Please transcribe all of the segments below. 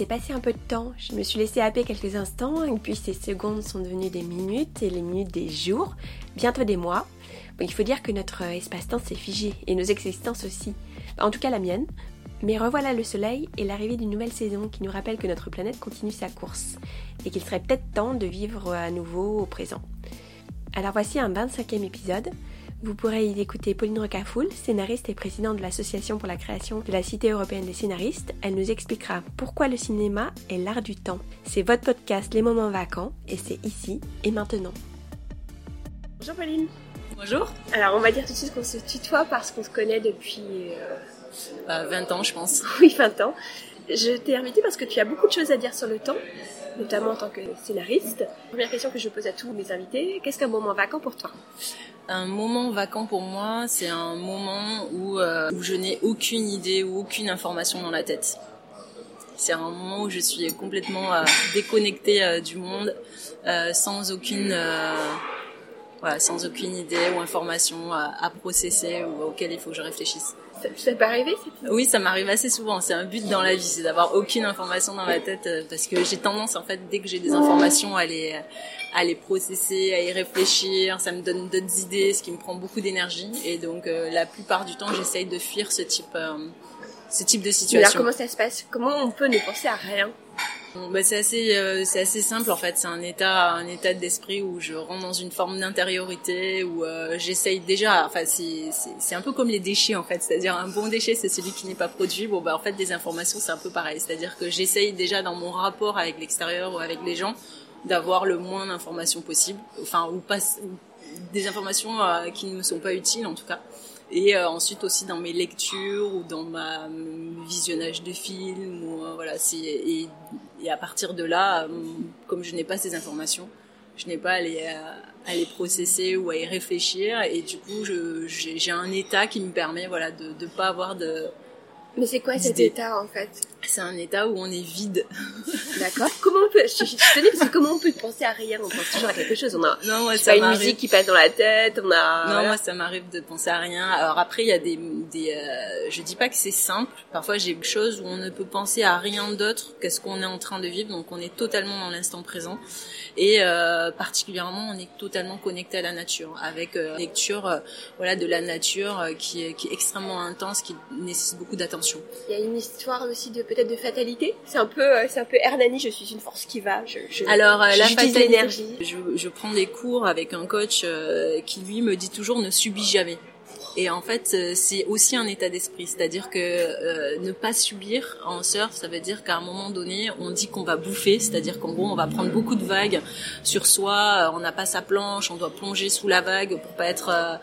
s'est passé un peu de temps. Je me suis laissé happer quelques instants, et puis ces secondes sont devenues des minutes, et les minutes des jours, bientôt des mois. il faut dire que notre espace-temps s'est figé, et nos existences aussi. En tout cas la mienne. Mais revoilà le soleil et l'arrivée d'une nouvelle saison qui nous rappelle que notre planète continue sa course, et qu'il serait peut-être temps de vivre à nouveau au présent. Alors voici un 25e épisode. Vous pourrez y écouter Pauline Rocafoul, scénariste et présidente de l'Association pour la création de la Cité européenne des scénaristes. Elle nous expliquera pourquoi le cinéma est l'art du temps. C'est votre podcast Les moments vacants et c'est ici et maintenant. Bonjour Pauline. Bonjour. Alors on va dire tout de suite qu'on se tutoie parce qu'on se connaît depuis... 20 euh, bah, ans je pense. Oui 20 ans. Je t'ai invité parce que tu as beaucoup de choses à dire sur le temps, notamment en tant que scénariste. Première question que je pose à tous mes invités, qu'est-ce qu'un moment vacant pour toi? Un moment vacant pour moi, c'est un moment où, euh, où je n'ai aucune idée ou aucune information dans la tête. C'est un moment où je suis complètement euh, déconnectée euh, du monde, sans aucune, voilà, sans aucune idée ou information à processer ou auquel il faut que je réfléchisse. Ça, peut arriver Oui, ça m'arrive assez souvent. C'est un but dans la vie, c'est d'avoir aucune information dans ma tête euh, parce que j'ai tendance, en fait, dès que j'ai des informations, à les, à les processer, à y réfléchir. Ça me donne d'autres idées, ce qui me prend beaucoup d'énergie. Et donc, euh, la plupart du temps, j'essaye de fuir ce type, euh, ce type de situation. alors, comment ça se passe? Comment on peut ne penser à rien? Bah, c'est assez euh, c'est assez simple en fait. C'est un état un état d'esprit où je rentre dans une forme d'intériorité où euh, j'essaye déjà enfin c'est un peu comme les déchets en fait. C'est-à-dire un bon déchet c'est celui qui n'est pas produit. Bon bah en fait des informations c'est un peu pareil. C'est-à-dire que j'essaye déjà dans mon rapport avec l'extérieur ou avec les gens d'avoir le moins d'informations possible. Enfin ou pas des informations euh, qui ne me sont pas utiles en tout cas et euh, ensuite aussi dans mes lectures ou dans ma visionnage de films ou euh, voilà c'est et, et, à partir de là euh, comme je n'ai pas ces informations je n'ai pas à les, à les processer ou à y réfléchir. Et du coup j'ai un état qui me permet voilà de ne pas avoir de mais c'est quoi cet état en fait? C'est un état où on est vide. D'accord. Comment on peut Je, je, tenais parce que comment on peut penser à rien? On pense toujours à quelque chose. On a non, moi, ça pas une musique qui passe dans la tête. On a. Non, moi ça m'arrive de penser à rien. Alors après il y a des, des euh, je dis pas que c'est simple. Parfois j'ai des choses où on ne peut penser à rien d'autre qu'est-ce qu'on est en train de vivre. Donc on est totalement dans l'instant présent et euh, particulièrement on est totalement connecté à la nature avec euh, lecture euh, voilà de la nature euh, qui est, qui est extrêmement intense qui nécessite beaucoup d'attention. Il y a une histoire aussi de peut-être de fatalité. C'est un peu c'est un peu Hernani, je suis une force qui va. Je, je Alors la fatalité, je, je prends des cours avec un coach qui lui me dit toujours ne subis jamais. Et en fait, euh, c'est aussi un état d'esprit, c'est-à-dire que euh, ne pas subir en surf, ça veut dire qu'à un moment donné, on dit qu'on va bouffer, c'est-à-dire qu'en gros, on va prendre beaucoup de vagues sur soi, euh, on n'a pas sa planche, on doit plonger sous la vague pour pas être, euh,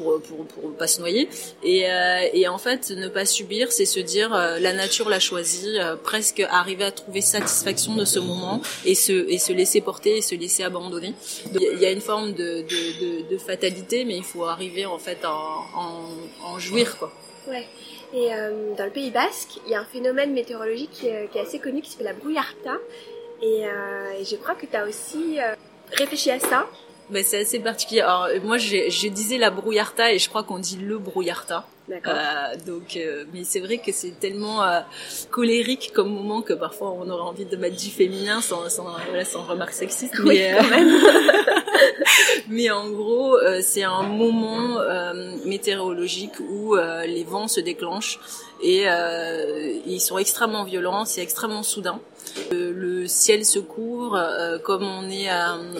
pour, pour, pas se noyer. Et, et en fait, ne pas subir, c'est se dire la nature l'a choisi, presque arriver à trouver satisfaction de ce moment et se laisser porter et se laisser abandonner. il y a une forme de, fatalité, mais il faut arriver en fait en en, jouir quoi. Ouais. Et euh, dans le Pays Basque, il y a un phénomène météorologique qui, est assez connu qui s'appelle la brouillarta. Et, euh, je crois que tu as aussi euh, réfléchi à ça. C'est assez particulier. Alors, moi, je, disais la brouillarta et je crois qu'on dit le brouillarta. D'accord. Euh, donc, euh, mais c'est vrai que c'est tellement euh, colérique comme moment que parfois on aurait envie de mettre du féminin sans, sans, voilà, sans remarque sexiste. Oui, mais, quand même. mais en gros, c'est un moment météorologique où les vents se déclenchent et ils sont extrêmement violents, c'est extrêmement soudain. Ciel se couvre, comme on est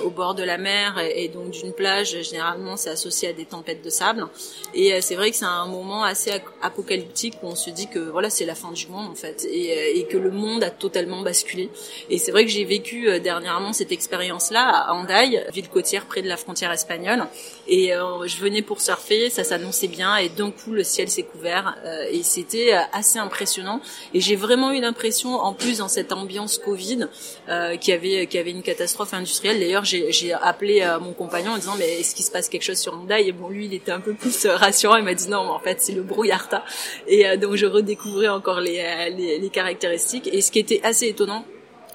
au bord de la mer et, donc d'une plage, généralement c'est associé à des tempêtes de sable. Et c'est vrai que c'est un moment assez apocalyptique où on se dit que voilà c'est la fin du monde en fait et, euh, et que le monde a totalement basculé. Et c'est vrai que j'ai vécu euh, dernièrement cette expérience-là à Andaille, ville côtière près de la frontière espagnole. Et euh, je venais pour surfer, ça s'annonçait bien et d'un coup le ciel s'est couvert et c'était assez impressionnant. Et j'ai vraiment eu l'impression, en plus dans cette ambiance Covid, euh, qu'il y avait qu'il y avait une catastrophe industrielle. D'ailleurs j'ai appelé mon compagnon en disant mais est-ce qu'il se passe quelque chose sur Andaille Et bon lui il était un peu plus rassurant, il m'a dit non mais en fait le brouillarta. Et euh, donc je redécouvrais encore les, euh, les, les, caractéristiques. Et ce qui était assez étonnant,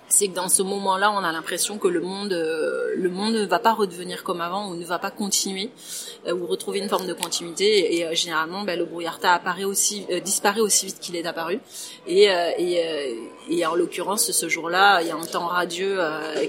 c'est que dans ce moment-là, on a l'impression que le monde, euh, le monde ne va pas redevenir comme avant ou ne va pas continuer euh, ou retrouver une forme de continuité. Et euh, généralement, ben, le brouillarta apparaît aussi, disparaît aussi vite qu'il est apparu. Et, et, et en l'occurrence, ce jour-là, il y a un temps radieux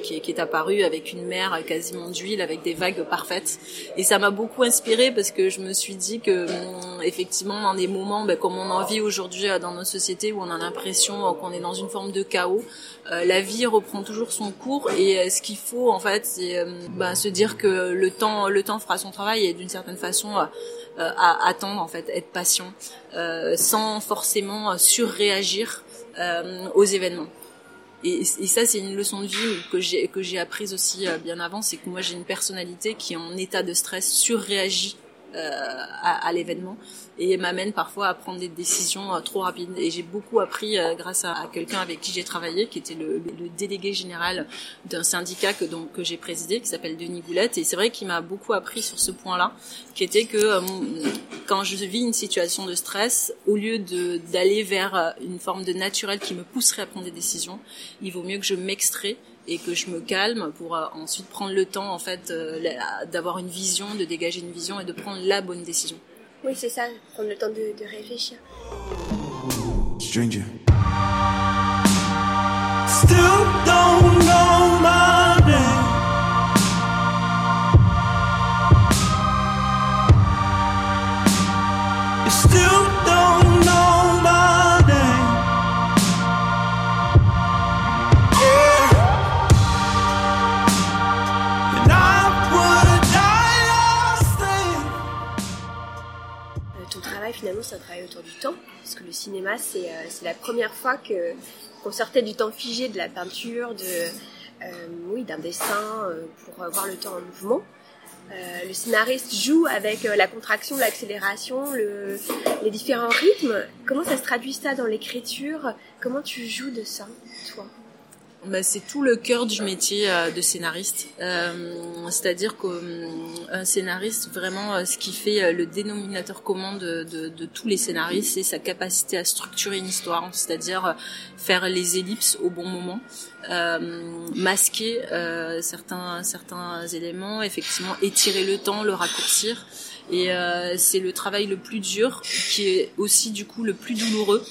qui, qui, est apparu avec une mer quasiment d'huile, avec des vagues parfaites. Et ça m'a beaucoup inspiré parce que je me suis dit que hum, effectivement, dans des moments ben, comme on en vit aujourd'hui dans nos sociétés où on a l'impression qu'on est dans une forme de chaos, la vie reprend toujours son cours et euh, ce qu'il faut en fait c'est euh, bah, se dire que le temps le temps fera son travail et d'une certaine façon euh, à attendre en fait être patient sans forcément surréagir aux événements. Et, et ça c'est une leçon de vie que j'ai que j'ai apprise aussi bien avant c'est que moi j'ai une personnalité qui en état de stress surréagit à, à l'événement et m'amène parfois à prendre des décisions euh, trop rapides. Et j'ai beaucoup appris euh, grâce à, quelqu'un avec qui j'ai travaillé, qui était le, délégué général d'un syndicat que que j'ai présidé, qui s'appelle Denis Goulette. Et c'est vrai qu'il m'a beaucoup appris sur ce point-là, qui était que euh, quand je vis une situation de stress, au lieu d'aller vers une forme de naturel qui me pousserait à prendre des décisions, il vaut mieux que je m'extrais et que je me calme pour ensuite prendre le temps en fait d'avoir une vision, de dégager une vision et de prendre la bonne décision. Oui, c'est ça, prendre le temps de, de réfléchir. Stranger. Still don't finalement, c'est un travail autour du temps, parce que le cinéma, c'est euh, la première fois que qu'on sortait du temps figé de la peinture, de euh, oui, d'un dessin euh, pour voir le temps en mouvement. le scénariste joue avec la contraction, l'accélération, le, les différents rythmes. Comment ça se traduit ça dans l'écriture? Comment tu joues de ça, toi? Bah, c'est tout le cœur du métier euh, de scénariste. Euh, C'est-à-dire qu'un euh, scénariste, vraiment, ce qui fait le dénominateur commun de tous les scénaristes, c'est sa capacité à structurer une histoire, c'est-à-dire faire les ellipses au bon moment, masquer certains certains éléments, effectivement étirer le temps, le raccourcir. Et c'est le travail le plus dur, qui est aussi du coup le plus douloureux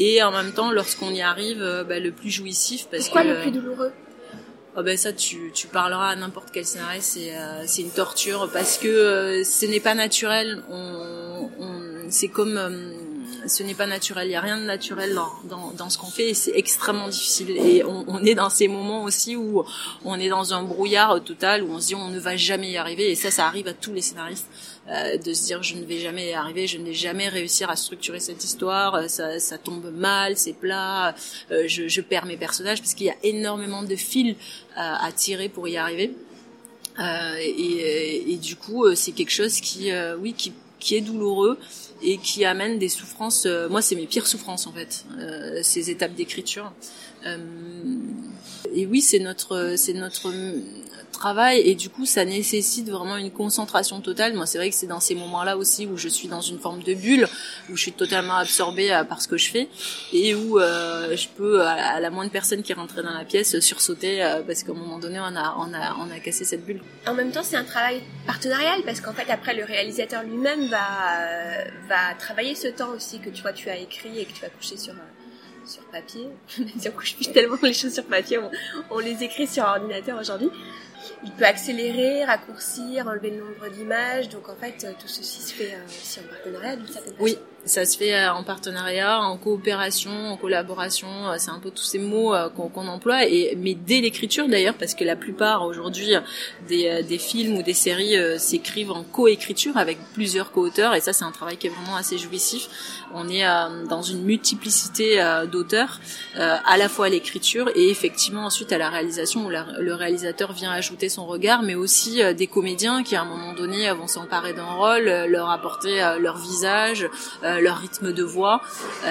et en même temps lorsqu'on y arrive euh, bah, le plus jouissif parce Pourquoi le plus douloureux Oh ben ça tu, tu parleras à n'importe quel scénario c'est euh, c'est une torture parce que euh, ce n'est pas naturel. On, on c'est comme ce n'est pas naturel. Il y a rien de naturel dans dans, dans ce qu'on fait et c'est extrêmement difficile. Et on, on, est dans ces moments aussi où on est dans un brouillard total où on se dit on ne va jamais y arriver. Et ça ça arrive à tous les scénaristes euh, de se dire je ne vais jamais y arriver, je ne vais jamais réussir à structurer cette histoire, euh, ça, ça tombe mal, c'est plat, euh, je, je, perds mes personnages parce qu'il y a énormément de fils à tirer pour y arriver. Et, et, du coup, c'est quelque chose qui, oui, qui, qui est douloureux et qui amène des souffrances. moi, c'est mes pires souffrances en fait, ces étapes d'écriture. et oui, c'est notre, c'est notre travail et du coup ça nécessite vraiment une concentration totale. Moi c'est vrai que c'est dans ces moments-là aussi où je suis dans une forme de bulle, où je suis totalement absorbée euh, par ce que je fais et où euh, je peux à, la moindre personne qui rentrait dans la pièce sursauter euh, parce qu'à un moment donné on a on a on a cassé cette bulle. En même temps c'est un travail partenarial parce qu'en fait après le réalisateur lui-même va va travailler ce temps aussi que tu vois tu as écrit et que tu as couché sur sur papier. on couche plus tellement les choses sur papier, on, on les écrit sur ordinateur aujourd'hui il peut accélérer, raccourcir, enlever le nombre d'images. Donc en fait, tout ceci se fait euh, aussi en partenariat d'une certaine façon. Oui, ça se fait euh, en partenariat, en coopération, en collaboration. Euh, c'est un peu tous ces mots qu'on emploie. Et mais dès l'écriture d'ailleurs, parce que la plupart aujourd'hui des, des films ou des séries s'écrivent en coécriture avec plusieurs co-auteurs. Et ça, c'est un travail qui est vraiment assez jouissif. On est dans une multiplicité d'auteurs, à la fois à l'écriture et effectivement ensuite à la réalisation où le réalisateur vient ajouter ajouter son regard, mais aussi des comédiens qui à un moment donné vont s'emparer d'un rôle, leur apporter leur visage, leur rythme de voix,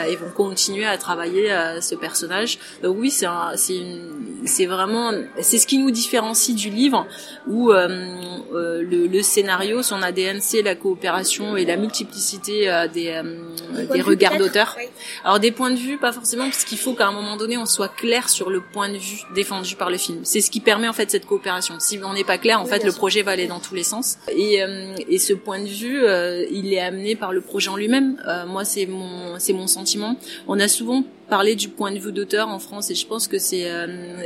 et vont continuer à travailler ce personnage. Donc oui, c'est c'est vraiment c'est ce qui nous différencie du livre où le, le, scénario, son ADN, c'est la coopération et la multiplicité des, des regards d'auteur. Alors des points de vue, pas forcément, parce qu'il faut qu'à un moment donné, on soit clair sur le point de vue défendu par le film. C'est ce qui permet en fait cette coopération. Si on n'est pas clair, en fait, le projet va aller dans tous les sens. Et, euh, et ce point de vue, euh, il est amené par le projet en lui-même. Euh, moi, c'est mon, c'est mon sentiment. On a souvent parler du point de vue d'auteur en France et je pense que c'est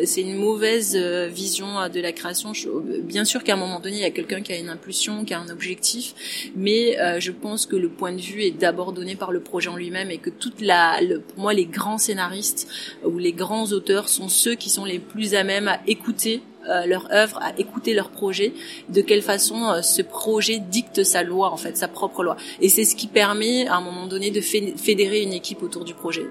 c'est une mauvaise vision de la création. bien sûr qu'à un moment donné il y a quelqu'un qui a une impulsion, qui a un objectif, mais je pense que le point de vue est d'abord donné par le projet en lui-même et que toute la pour moi les grands scénaristes ou les grands auteurs sont ceux qui sont les plus à même à écouter euh, leur œuvre, à écouter leur projet, de quelle façon euh, ce projet dicte sa loi en fait, sa propre loi. Et c'est ce qui permet à un moment donné de fédérer une équipe autour du projet.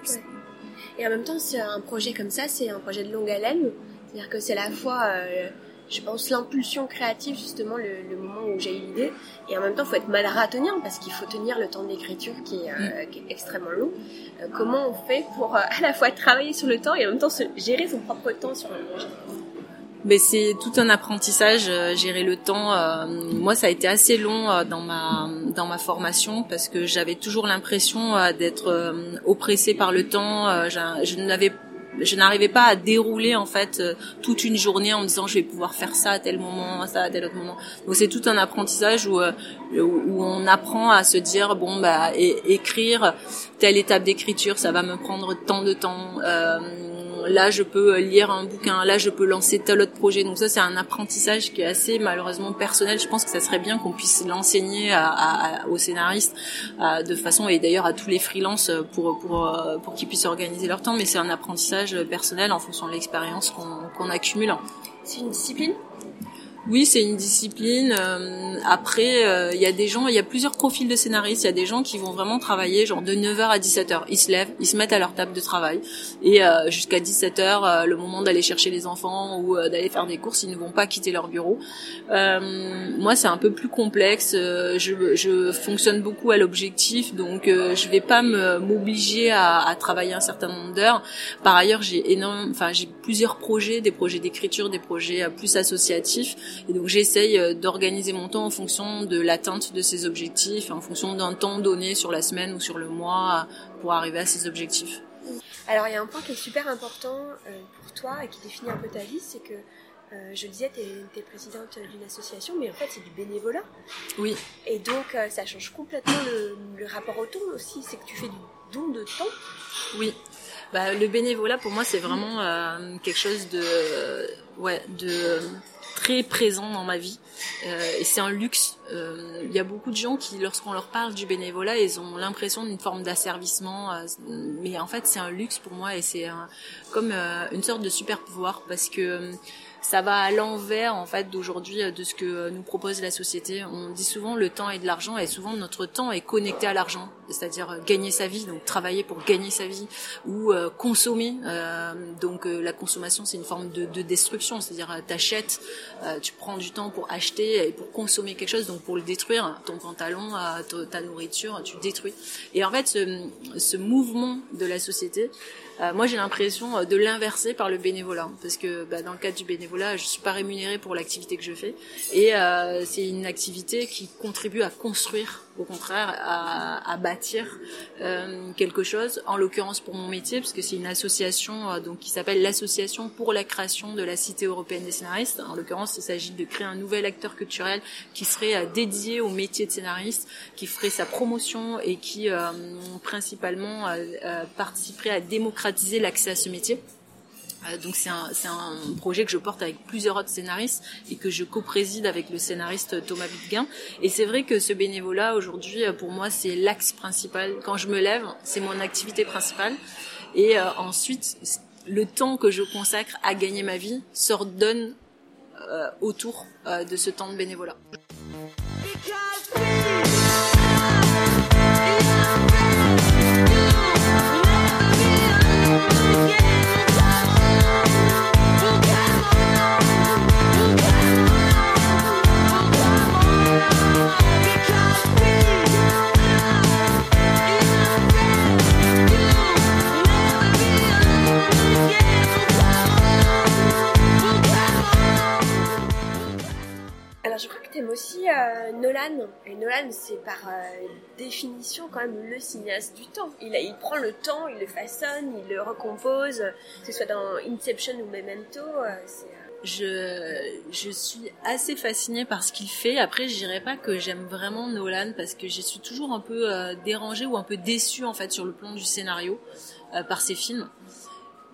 Et en même temps, c'est un projet comme ça, c'est un projet de longue haleine, c'est-à-dire que c'est à la fois euh, je pense, l'impulsion créative, justement, le, moment où j'ai eu l'idée. Et en même temps, il faut être marathonien parce qu'il faut tenir le temps d'écriture qui, est, mm. extrêmement long. Euh, comment on fait pour euh, à la fois travailler sur le temps et en même temps se gérer son propre temps sur le projet? Mais c'est tout un apprentissage gérer le temps moi ça a été assez long dans ma dans ma formation parce que j'avais toujours l'impression d'être oppressée par le temps je, n'avais je n'arrivais pas à dérouler en fait euh, toute une journée en me disant je vais pouvoir faire ça à tel moment, ça à tel autre moment. Donc c'est tout un apprentissage où, euh, où on apprend à se dire bon bah écrire telle étape d'écriture ça va me prendre tant de temps. Euh, là je peux lire un bouquin, là je peux lancer tel autre projet. Donc ça c'est un apprentissage qui est assez malheureusement personnel. Je pense que ça serait bien qu'on puisse l'enseigner à, à, aux scénaristes de façon et d'ailleurs à tous les freelances pour pour pour qu'ils puissent organiser leur temps. Mais c'est un apprentissage personnel en fonction de l'expérience qu'on qu'on accumule. C'est une discipline? Oui, c'est une discipline. Euh, après, il euh, y a des gens, il y a plusieurs profils de scénaristes. Il y a des gens qui vont vraiment travailler genre de 9h à 17h. Ils se lèvent, ils se mettent à leur table de travail et euh, jusqu'à 17h, le moment d'aller chercher les enfants ou d'aller faire des courses, ils ne vont pas quitter leur bureau. moi, c'est un peu plus complexe. Je, je fonctionne beaucoup à l'objectif, donc je vais pas m'obliger à, à, travailler un certain nombre d'heures. Par ailleurs, j'ai énorme, enfin j'ai plusieurs projets, des projets d'écriture, des projets plus associatifs. Et donc j'essaye euh, d'organiser mon temps en fonction de l'atteinte de ces objectifs, en fonction d'un temps donné sur la semaine ou sur le mois pour arriver à ces objectifs. Alors il y a un point qui est super important euh, pour toi et qui définit un peu ta vie, c'est que euh, je le disais, tu es, présidente d'une association, mais en fait, c'est du bénévolat. Oui. Et donc, ça change complètement le, rapport au temps aussi. C'est que tu fais du don de temps. Oui. Bah, le bénévolat, pour moi, c'est vraiment quelque chose de, ouais, de très présent dans ma vie euh, et c'est un luxe. Euh, il y a beaucoup de gens qui, lorsqu'on leur parle du bénévolat, ils ont l'impression d'une forme d'asservissement, euh, mais en fait c'est un luxe pour moi et c'est comme une sorte de super pouvoir parce que ça va à l'envers en fait d'aujourd'hui euh, de ce que euh, nous propose la société. On dit souvent le temps et de l'argent et souvent notre temps est connecté à l'argent, c'est-à-dire euh, gagner sa vie, donc travailler pour gagner sa vie ou consommer. donc la consommation c'est une forme de, de destruction, c'est-à-dire t'achètes, tu prends du temps pour acheter et pour consommer quelque chose, donc pour le détruire, ton pantalon, ta nourriture, tu détruis. Et en fait ce, ce mouvement de la société euh, moi, j'ai l'impression euh, de l'inverser par le bénévolat, parce que bah, dans le cadre du bénévolat, je suis pas rémunérée pour l'activité que je fais, et euh, c'est une activité qui contribue à construire au contraire à, bâtir euh, quelque chose. En l'occurrence pour mon métier, parce que c'est une association euh, donc qui s'appelle l'association pour la création de la Cité européenne des scénaristes. En l'occurrence, il s'agit de créer un nouvel acteur culturel qui serait dédié au métier de scénariste, qui ferait sa promotion et qui principalement participerait à démocratiser l'accès à ce métier. Euh, donc c'est un, un, projet que je porte avec plusieurs autres scénaristes et que je co-préside avec le scénariste Thomas Bitguin. Et c'est vrai que ce bénévolat aujourd'hui, euh, pour moi, c'est l'axe principal. Quand je me lève, c'est mon activité principale. Et euh, ensuite, le temps que je consacre à gagner ma vie s'ordonne euh, autour de ce temps de bénévolat. Je crois que tu aimes aussi euh, Nolan. Et Nolan, c'est par euh, définition quand même le cinéaste du temps. Il, il prend le temps, il le façonne, il le recompose, que ce soit dans Inception ou Memento. c'est je, je suis assez fascinée par ce qu'il fait. Après, je dirais pas que j'aime vraiment Nolan parce que je suis toujours un peu dérangée ou un peu déçue en fait sur le plan du scénario par ses films.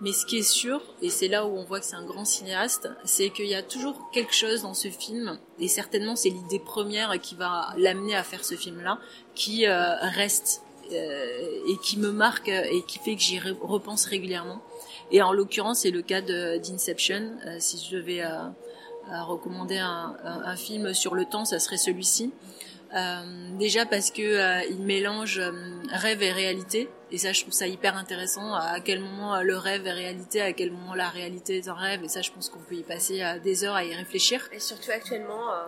Mais ce qui est sûr, et c'est là où on voit que c'est un grand cinéaste, c'est qu'il y a toujours quelque chose dans ce film, et certainement c'est l'idée première qui va l'amener à faire ce film-là, qui euh, reste euh, et qui me marque et qui fait que j'y repense régulièrement. Et en l'occurrence, c'est le cas d'Inception. Euh, si je devais recommander un, un, film sur le temps, ça serait celui-ci. déjà parce que il mélange rêve et réalité et ça, je trouve ça hyper intéressant. À quel moment euh, le rêve est réalité, à quel moment la réalité est un rêve. Et ça, je pense qu'on peut y passer euh, des heures à y réfléchir. Et surtout actuellement. Euh...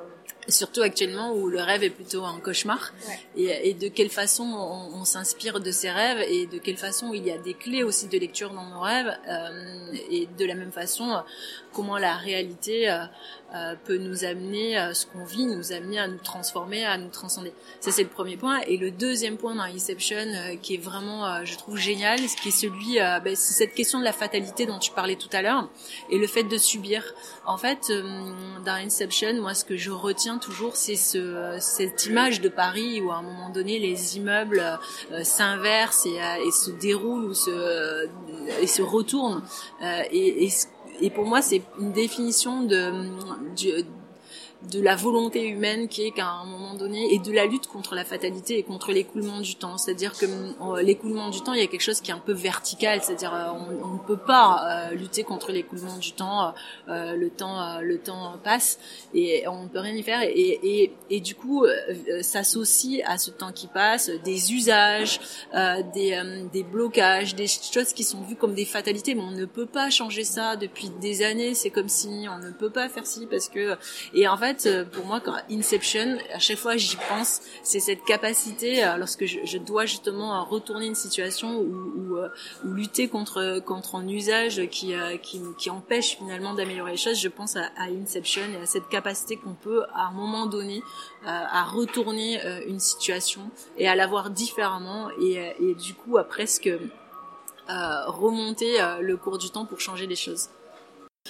Surtout actuellement où le rêve est plutôt un cauchemar. Ouais. Et, et, de quelle façon on, on s'inspire de ces rêves et de quelle façon il y a des clés aussi de lecture dans nos rêves. Euh, et de la même façon, comment la réalité euh, peut nous amener, ce qu'on vit, nous amener à nous transformer, à nous transcender. Ça, c'est le premier point. Et le deuxième point dans Inception, qui est vraiment euh, je trouve génial, ce qui est celui, euh, ben, c'est cette question de la fatalité dont tu parlais tout à l'heure, et le fait de subir. En fait, euh, dans Inception, moi, ce que je retiens toujours, c'est ce, cette image de Paris où à un moment donné, les immeubles s'inversent et, et, se déroulent ou se, et se retournent. et, et, et pour moi, c'est une définition de, de de la volonté humaine qui est qu'à un moment donné et de la lutte contre la fatalité et contre l'écoulement du temps. C'est-à-dire que euh, l'écoulement du temps, il y a quelque chose qui est un peu vertical, c'est-à-dire euh, on, ne peut pas euh, lutter contre l'écoulement du temps. le temps, le temps passe et on ne peut rien y faire. Et, et, et du coup, s'associe à ce temps qui passe des usages, des, des blocages, des choses qui sont vues comme des fatalités. Mais on ne peut pas changer ça depuis des années. C'est comme si on ne peut pas faire ci parce que et en fait euh, pour moi, quand Inception, à chaque fois j'y pense, c'est cette capacité, euh, lorsque je, dois justement retourner une situation ou, euh, lutter contre contre un usage qui qui, empêche finalement d'améliorer les choses, je pense à, Inception et à cette capacité qu'on peut à un moment donné à retourner une situation et à la voir différemment et, et du coup à presque remonter le cours du temps pour changer les choses.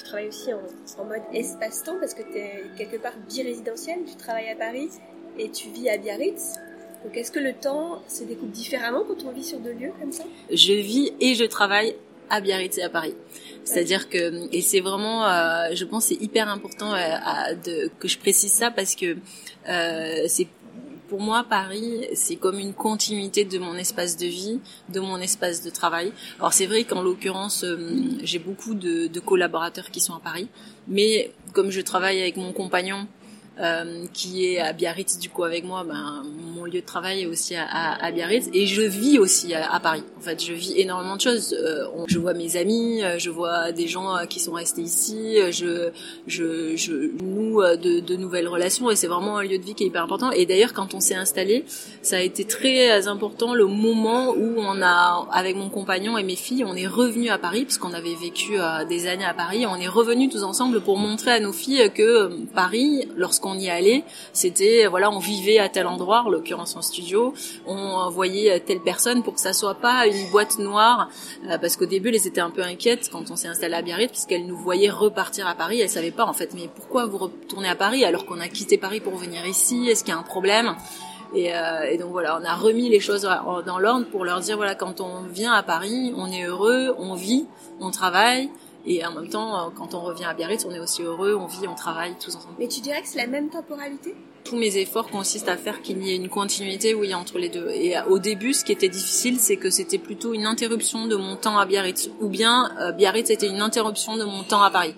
Tu travailles aussi en, mode espace-temps parce que tu es quelque part birésidentiel, tu travailles à Paris et tu vis à Biarritz. Donc est-ce que le temps se découpe différemment quand on vit sur deux lieux comme ça? Je vis et je travaille à Biarritz et à Paris. C'est-à-dire que et c'est vraiment, euh, je pense, c'est hyper important euh, que je précise ça parce que euh, c'est pour moi, Paris, c'est comme une continuité de mon espace de vie, de mon espace de travail. Alors c'est vrai qu'en l'occurrence, euh, j'ai beaucoup de, de, collaborateurs qui sont à Paris, mais comme je travaille avec mon compagnon euh, qui est à Biarritz du coup avec moi. Ben, mon lieu de travail est aussi à, à, Biarritz et je vis aussi à, Paris. En fait, je vis énormément de choses. Euh, je vois mes amis, euh, je vois des gens qui sont restés ici, je, je, je noue de, de nouvelles relations et c'est vraiment un lieu de vie qui est hyper important. Et d'ailleurs, quand on s'est installé, ça a été très important le moment où on a, avec mon compagnon et mes filles, on est revenu à Paris puisqu'on avait vécu des années à Paris. On est revenus tous ensemble pour montrer à nos filles que Paris, lorsqu'on on y allait, c'était voilà, on vivait à tel endroit, en l'occurrence en studio, on voyait telle personne pour que ça soit pas une boîte noire, euh, parce qu'au début, elles étaient un peu inquiètes quand on s'est installé à Biarritz, puisqu'elles nous voyaient repartir à Paris, elles savaient pas en fait, mais pourquoi vous retournez à Paris alors qu'on a quitté Paris pour venir ici? Est-ce qu'il y a un problème? Et, euh, et, donc voilà, on a remis les choses dans l'ordre pour leur dire voilà, quand on vient à Paris, on est heureux, on vit, on travaille, et en même temps, euh, quand on revient à Biarritz, on est aussi heureux, on vit, on travaille tous ensemble. Mais tu dirais que c'est la même temporalité? Tous mes efforts consistent à faire qu'il y ait une continuité oui entre les deux. Et au début, ce qui était difficile, c'est que c'était plutôt une interruption de mon temps à Biarritz, ou bien euh, Biarritz était une interruption de mon temps à Paris.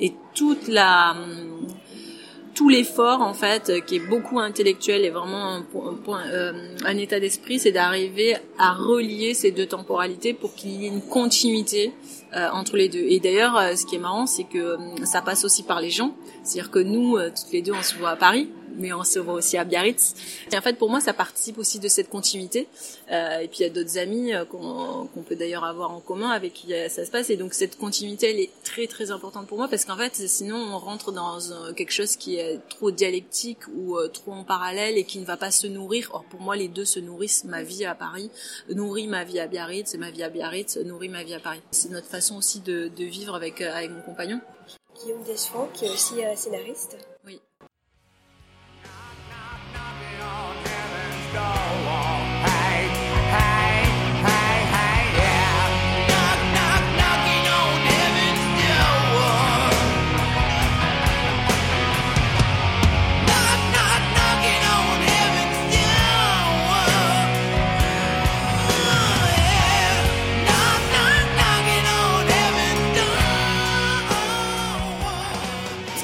Et toute la hum, tout l'effort en fait qui est beaucoup intellectuel et vraiment un, euh, un état d'esprit c'est d'arriver à relier ces deux temporalités pour qu'il y ait une continuité euh, entre les deux. Et d'ailleurs euh, ce qui est marrant c'est que ça passe aussi par les gens. C'est-à-dire que nous toutes les deux on se voit à Paris mais on se voit aussi à Biarritz. Et en fait, pour moi, ça participe aussi de cette continuité. Euh, et puis il y a d'autres amis euh, qu'on peut d'ailleurs avoir en commun avec qui ça se passe. Et donc cette continuité, elle est très très importante pour moi parce qu'en fait, sinon on rentre dans quelque chose qui est trop dialectique ou trop en parallèle et qui ne va pas se nourrir. Or pour moi, les deux se nourrissent. Ma vie à Paris nourrit ma vie à Biarritz et ma vie à Biarritz nourrit ma vie à Paris. C'est notre façon aussi de, de vivre avec avec mon compagnon. Guillaume Deschamps, qui est aussi scénariste. Oui.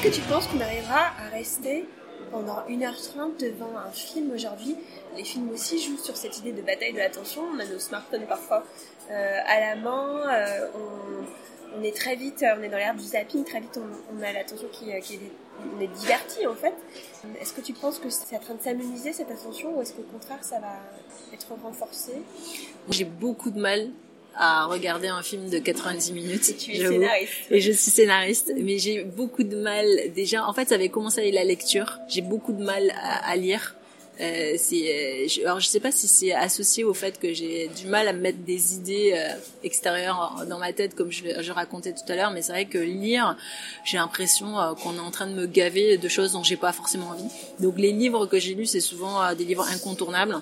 Est-ce que tu penses qu'on arrivera à rester pendant 1h30 devant un film aujourd'hui? Les films aussi jouent sur cette idée de bataille de l'attention. On a nos smartphones parfois euh, à la main, euh, on, est très vite, on est dans l'ère du zapping, très vite on, a l'attention qui, qui, est, on est diverti en fait. Est-ce que tu penses que c'est en train de s'amenuiser cette attention ou est-ce qu'au contraire ça va être renforcé? J'ai beaucoup de mal à regarder un film de 90 minutes. Tu es scénariste. Et je suis scénariste, mais j'ai beaucoup de mal déjà. En fait, ça avait commencé avec la lecture. J'ai beaucoup de mal à, à lire. Euh, euh, alors je sais pas si c'est associé au fait que j'ai du mal à mettre des idées euh, extérieures dans ma tête, comme je, je racontais tout à l'heure, mais c'est vrai que lire, j'ai l'impression euh, qu'on est en train de me gaver de choses dont j'ai pas forcément envie. Donc les livres que j'ai lus, c'est souvent des livres incontournables,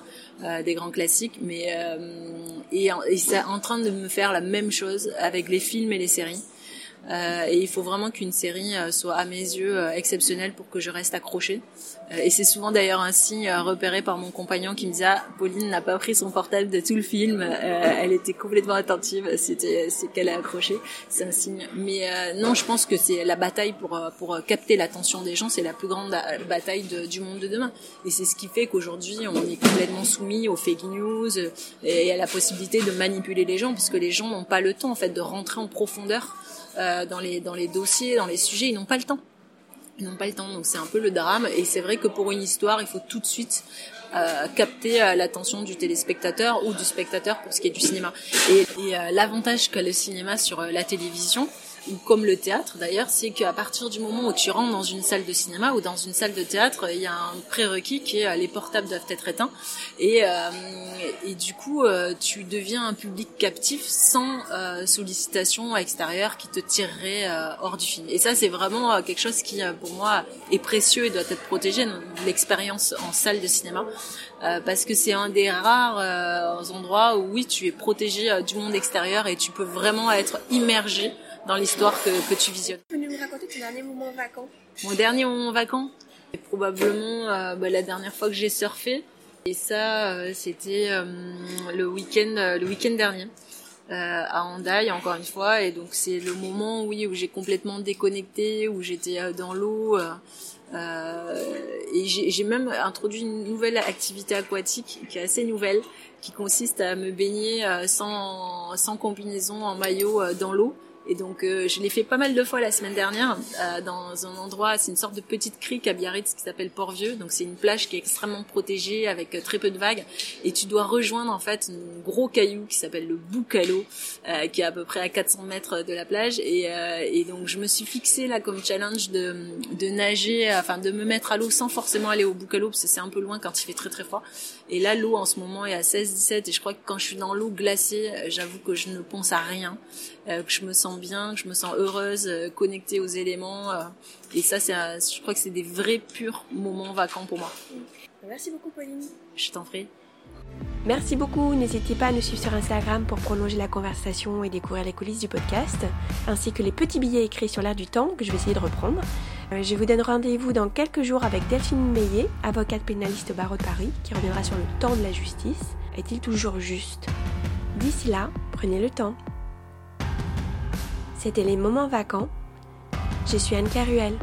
des grands classiques, mais et, et c'est en train de me faire la même chose avec les films et les séries. Euh, et il faut vraiment qu'une série euh, soit à mes yeux euh, exceptionnelle pour que je reste accrochée. et c'est souvent d'ailleurs signe repéré par mon compagnon qui me disait ah, Pauline n'a pas pris son portable de tout le film, elle était complètement attentive, c'était c'est qu'elle a accroché, c'est un signe. Mais non, je pense que c'est la bataille pour pour capter l'attention des gens, c'est la plus grande bataille du monde de demain. Et c'est ce qui fait qu'aujourd'hui on est complètement soumis aux fake news et à la possibilité de manipuler les gens, puisque les gens n'ont pas le temps en fait de rentrer en profondeur euh, dans les dans les dossiers, dans les sujets, ils n'ont pas le temps. Ils n'ont pas le temps, donc c'est un peu le drame. Et c'est vrai que pour une histoire, il faut tout de suite euh, capter euh, l'attention du téléspectateur ou du spectateur pour ce qui est du cinéma. Et, l'avantage qu'a le cinéma sur la télévision, ou comme le théâtre d'ailleurs, c'est qu'à partir du moment où tu rentres dans une salle de cinéma ou dans une salle de théâtre, il y a un prérequis qui est euh, les portables doivent être éteints et, euh, et du coup euh, tu deviens un public captif sans sollicitation extérieure qui te tirerait hors du film. Et ça c'est vraiment quelque chose qui pour moi est précieux et doit être protégé, l'expérience en salle de cinéma. parce que c'est un des rares endroits où oui tu es protégé du monde extérieur et tu peux vraiment être immergé dans l'histoire que, que, tu visionnes. Tu peux nous raconter ton dernier moment vacant Mon dernier moment vacant C'est probablement euh, bah, la dernière fois que j'ai surfé. Et ça, euh, c'était euh, le week-end le week-end dernier. à Handaï encore une fois et donc c'est le moment oui où j'ai complètement déconnecté où j'étais dans l'eau et j'ai même introduit une nouvelle activité aquatique qui est assez nouvelle qui consiste à me baigner sans sans combinaison en maillot dans l'eau et donc euh, je l'ai fait pas mal de fois la semaine dernière euh, dans un endroit, c'est une sorte de petite crique à Biarritz qui s'appelle Port-Vieux. Donc c'est une plage qui est extrêmement protégée avec euh, très peu de vagues. Et tu dois rejoindre en fait un gros caillou qui s'appelle le Boucalo, qui est à peu près à 400 mètres de la plage. Et, et donc je me suis fixé là comme challenge de, de nager, enfin de me mettre à l'eau sans forcément aller au Boucalo parce que c'est un peu loin quand il fait très très froid. Et là l'eau en ce moment est à 16-17 et je crois que quand je suis dans l'eau glacée, j'avoue que je ne pense à rien, que je me sens bien, que je me sens heureuse, euh, connectée aux éléments. Euh, et ça, c'est, je crois que c'est des vrais purs moments vacants pour moi. Merci beaucoup, Pauline. Je t'en prie. Merci beaucoup, n'hésitez pas à nous suivre sur Instagram pour prolonger la conversation et découvrir les coulisses du podcast, ainsi que les petits billets écrits sur l'air du temps que je vais essayer de reprendre. Euh, je vous donne rendez-vous dans quelques jours avec Delphine Meillet, avocate pénaliste au barreau de Paris, qui reviendra sur le temps de la justice. Est-il toujours juste? D'ici là, prenez le temps. C'était les moments vacants. Je suis Anne Caruel.